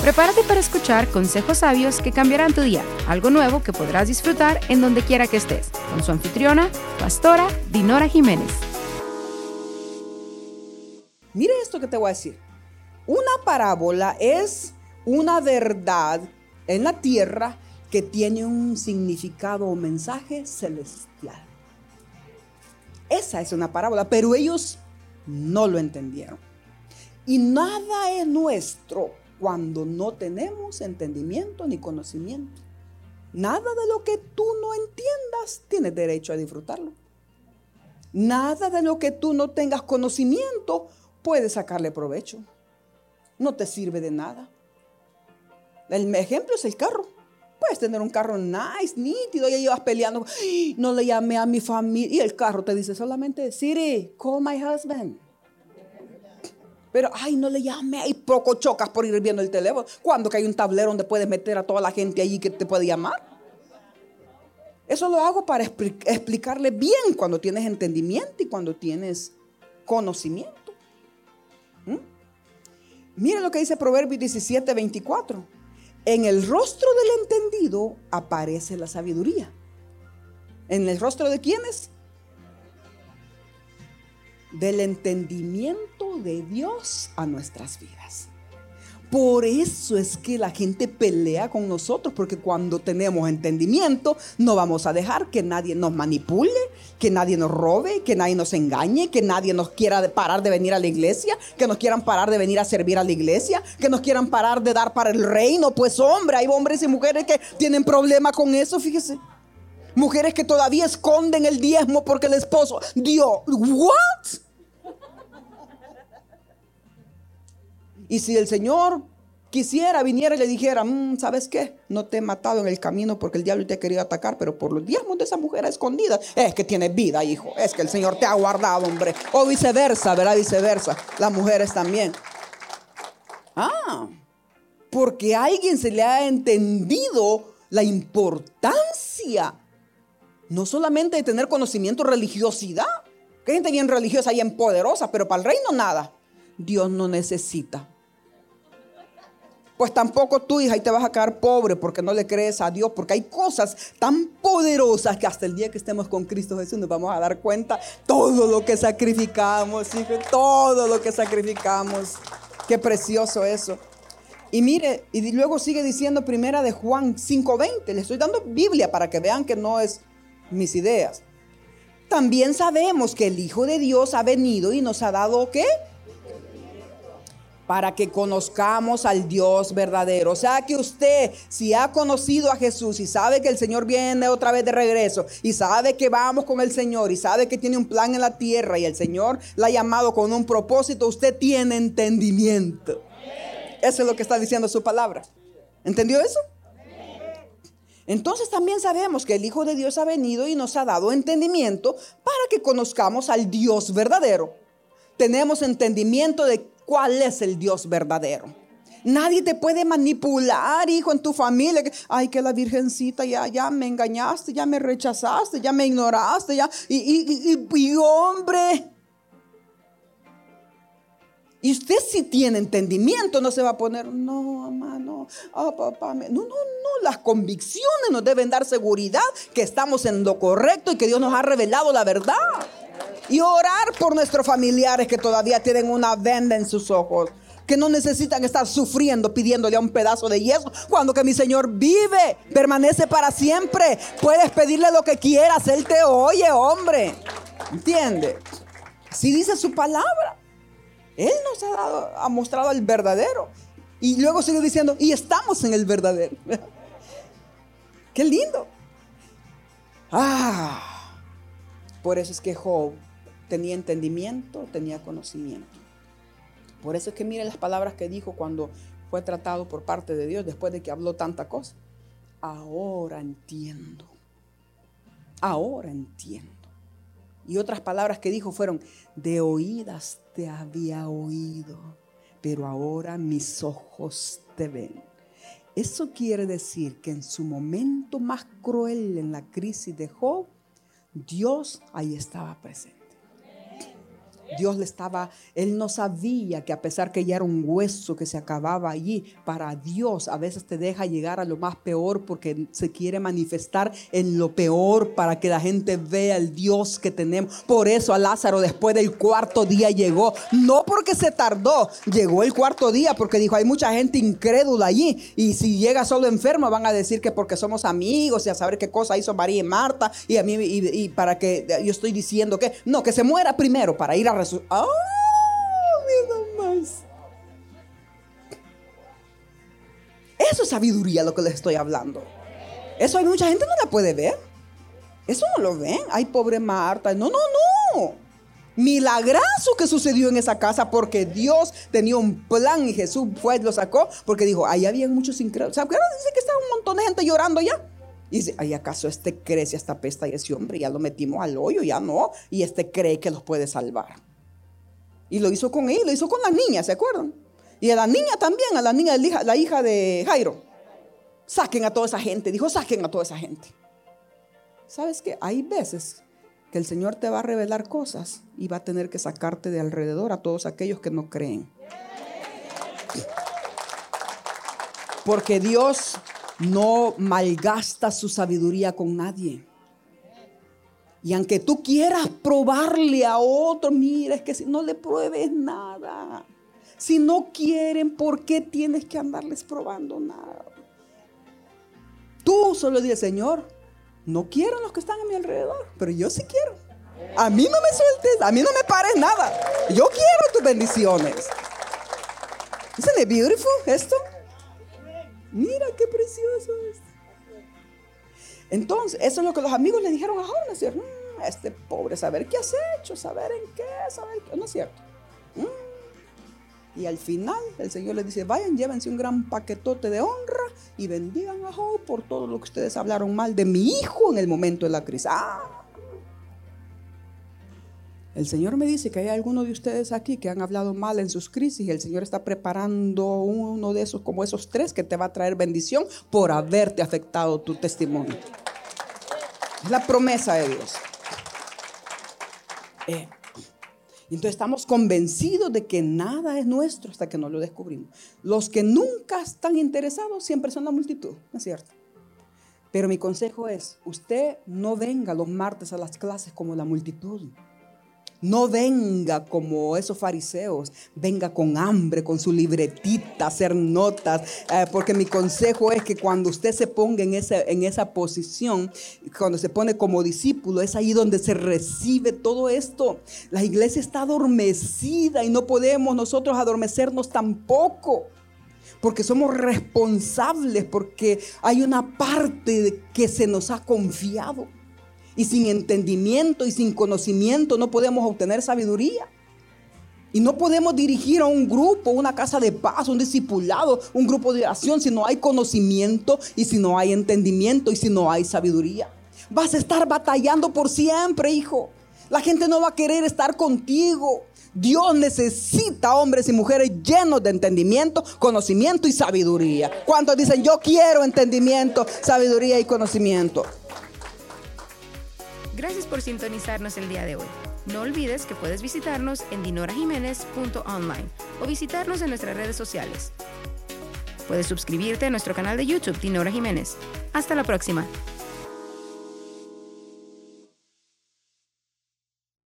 Prepárate para escuchar consejos sabios que cambiarán tu día, algo nuevo que podrás disfrutar en donde quiera que estés, con su anfitriona, pastora Dinora Jiménez. Mire esto que te voy a decir. Una parábola es una verdad en la tierra que tiene un significado o mensaje celestial. Esa es una parábola, pero ellos no lo entendieron. Y nada es nuestro cuando no tenemos entendimiento ni conocimiento. Nada de lo que tú no entiendas tienes derecho a disfrutarlo. Nada de lo que tú no tengas conocimiento puedes sacarle provecho. No te sirve de nada. El ejemplo es el carro. Puedes tener un carro nice, nítido, y llevas peleando. No le llamé a mi familia. Y el carro te dice solamente, Siri, call my husband. Pero, ay, no le llame y poco chocas por ir viendo el teléfono. Cuando que hay un tablero donde puedes meter a toda la gente allí que te puede llamar. Eso lo hago para explicarle bien cuando tienes entendimiento y cuando tienes conocimiento. ¿Mm? Mire lo que dice Proverbios 17, 24. En el rostro del entendido aparece la sabiduría. ¿En el rostro de quiénes? del entendimiento de Dios a nuestras vidas. Por eso es que la gente pelea con nosotros, porque cuando tenemos entendimiento no vamos a dejar que nadie nos manipule, que nadie nos robe, que nadie nos engañe, que nadie nos quiera parar de venir a la iglesia, que nos quieran parar de venir a servir a la iglesia, que nos quieran parar de dar para el reino. Pues hombre, hay hombres y mujeres que tienen problema con eso, fíjese. Mujeres que todavía esconden el diezmo porque el esposo dio, ¿what? Y si el Señor quisiera, viniera y le dijera, mm, ¿sabes qué? No te he matado en el camino porque el diablo te ha querido atacar, pero por los diezmos de esa mujer escondida, es que tiene vida, hijo. Es que el Señor te ha guardado, hombre. O viceversa, ¿verdad? Viceversa. Las mujeres también. Ah, porque a alguien se le ha entendido la importancia, no solamente de tener conocimiento, religiosidad. Que gente bien religiosa y bien poderosa, pero para el reino nada. Dios no necesita pues tampoco tu hija y te vas a quedar pobre porque no le crees a Dios, porque hay cosas tan poderosas que hasta el día que estemos con Cristo Jesús nos vamos a dar cuenta todo lo que sacrificamos, hijo, todo lo que sacrificamos. Qué precioso eso. Y mire, y luego sigue diciendo primera de Juan 5:20, le estoy dando Biblia para que vean que no es mis ideas. También sabemos que el Hijo de Dios ha venido y nos ha dado ¿qué? Para que conozcamos al Dios verdadero. O sea que usted, si ha conocido a Jesús y sabe que el Señor viene otra vez de regreso y sabe que vamos con el Señor y sabe que tiene un plan en la tierra y el Señor la ha llamado con un propósito, usted tiene entendimiento. Eso es lo que está diciendo su palabra. ¿Entendió eso? Entonces también sabemos que el Hijo de Dios ha venido y nos ha dado entendimiento para que conozcamos al Dios verdadero. Tenemos entendimiento de cuál es el Dios verdadero. Nadie te puede manipular, hijo, en tu familia. Ay, que la virgencita ya, ya me engañaste, ya me rechazaste, ya me ignoraste, ya. Y, y, hombre. Y usted si tiene entendimiento, no se va a poner, no, mamá, no, oh, papá, no, no, no, las convicciones nos deben dar seguridad que estamos en lo correcto y que Dios nos ha revelado la verdad y orar por nuestros familiares que todavía tienen una venda en sus ojos. Que no necesitan estar sufriendo pidiéndole a un pedazo de yeso. Cuando que mi Señor vive, permanece para siempre. Puedes pedirle lo que quieras, Él te oye, hombre. ¿Entiende? Si dice su palabra. Él nos ha, dado, mostrado el verdadero. Y luego sigue diciendo, y estamos en el verdadero. Qué lindo. Ah, por eso es que Job tenía entendimiento, tenía conocimiento. Por eso es que mire las palabras que dijo cuando fue tratado por parte de Dios después de que habló tanta cosa. Ahora entiendo. Ahora entiendo. Y otras palabras que dijo fueron, de oídas te había oído, pero ahora mis ojos te ven. Eso quiere decir que en su momento más cruel en la crisis de Job, Dios ahí estaba presente. Dios le estaba, él no sabía que a pesar que ya era un hueso que se acababa allí, para Dios a veces te deja llegar a lo más peor porque se quiere manifestar en lo peor para que la gente vea el Dios que tenemos. Por eso a Lázaro después del cuarto día llegó, no porque se tardó, llegó el cuarto día porque dijo, hay mucha gente incrédula allí y si llega solo enfermo van a decir que porque somos amigos y a saber qué cosa hizo María y Marta y a mí y, para que yo estoy diciendo que no, que se muera primero para ir a resucitar. ¡Oh, más! Eso es sabiduría lo que les estoy hablando. Eso hay mucha gente no la puede ver. Eso no lo ven. Ay, pobre Marta. No, no, no. Milagrazo que sucedió en esa casa porque Dios tenía un plan y Jesús fue lo sacó porque dijo, ahí había muchos incrédulos. Dice que estaba un montón de gente llorando ya. Y dice, ¿ay acaso este crece esta pesta y ese hombre ya lo metimos al hoyo? Ya no. Y este cree que los puede salvar. Y lo hizo con él, lo hizo con la niña, ¿se acuerdan? Y a la niña también, a la niña, la hija de Jairo. Saquen a toda esa gente. Dijo, saquen a toda esa gente. ¿Sabes qué? Hay veces que el Señor te va a revelar cosas y va a tener que sacarte de alrededor a todos aquellos que no creen. Porque Dios no malgasta su sabiduría con nadie. Y aunque tú quieras probarle a otro, mira, es que si no le pruebes nada. Si no quieren, ¿por qué tienes que andarles probando nada? Tú solo dices, Señor, no quiero los que están a mi alrededor, pero yo sí quiero. A mí no me sueltes, a mí no me pares nada. Yo quiero tus bendiciones. ¿Isn't it beautiful esto? Mira qué precioso es. Entonces, eso es lo que los amigos le dijeron a Jonas. Este pobre, saber qué has hecho, saber en qué, saber qué. No es cierto. Mm. Y al final, el Señor le dice: Vayan, llévense un gran paquetote de honra y bendigan a Job por todo lo que ustedes hablaron mal de mi hijo en el momento de la crisis. Ah. El Señor me dice que hay algunos de ustedes aquí que han hablado mal en sus crisis y el Señor está preparando uno de esos, como esos tres, que te va a traer bendición por haberte afectado tu testimonio. Es la promesa de Dios. Eh, entonces estamos convencidos de que nada es nuestro hasta que no lo descubrimos. Los que nunca están interesados siempre son la multitud, ¿no es cierto? Pero mi consejo es, usted no venga los martes a las clases como la multitud. No venga como esos fariseos, venga con hambre, con su libretita, hacer notas, eh, porque mi consejo es que cuando usted se ponga en en esa posición, cuando se pone como discípulo, es ahí donde se recibe todo esto. La iglesia está adormecida y no podemos nosotros adormecernos tampoco porque somos responsables, porque hay una parte que se nos ha confiado. Y sin entendimiento y sin conocimiento no podemos obtener sabiduría. Y no podemos dirigir a un grupo, una casa de paz, un discipulado, un grupo de oración si no hay conocimiento y si no hay entendimiento y si no hay sabiduría. Vas a estar batallando por siempre, hijo. La gente no va a querer estar contigo. Dios necesita hombres y mujeres llenos de entendimiento, conocimiento y sabiduría. ¿Cuántos dicen, yo quiero entendimiento, sabiduría y conocimiento? Gracias por sintonizarnos el día de hoy. No olvides que puedes visitarnos en dinorajiménez.online o visitarnos en nuestras redes sociales. Puedes suscribirte a nuestro canal de YouTube Dinora Jiménez. Hasta la próxima.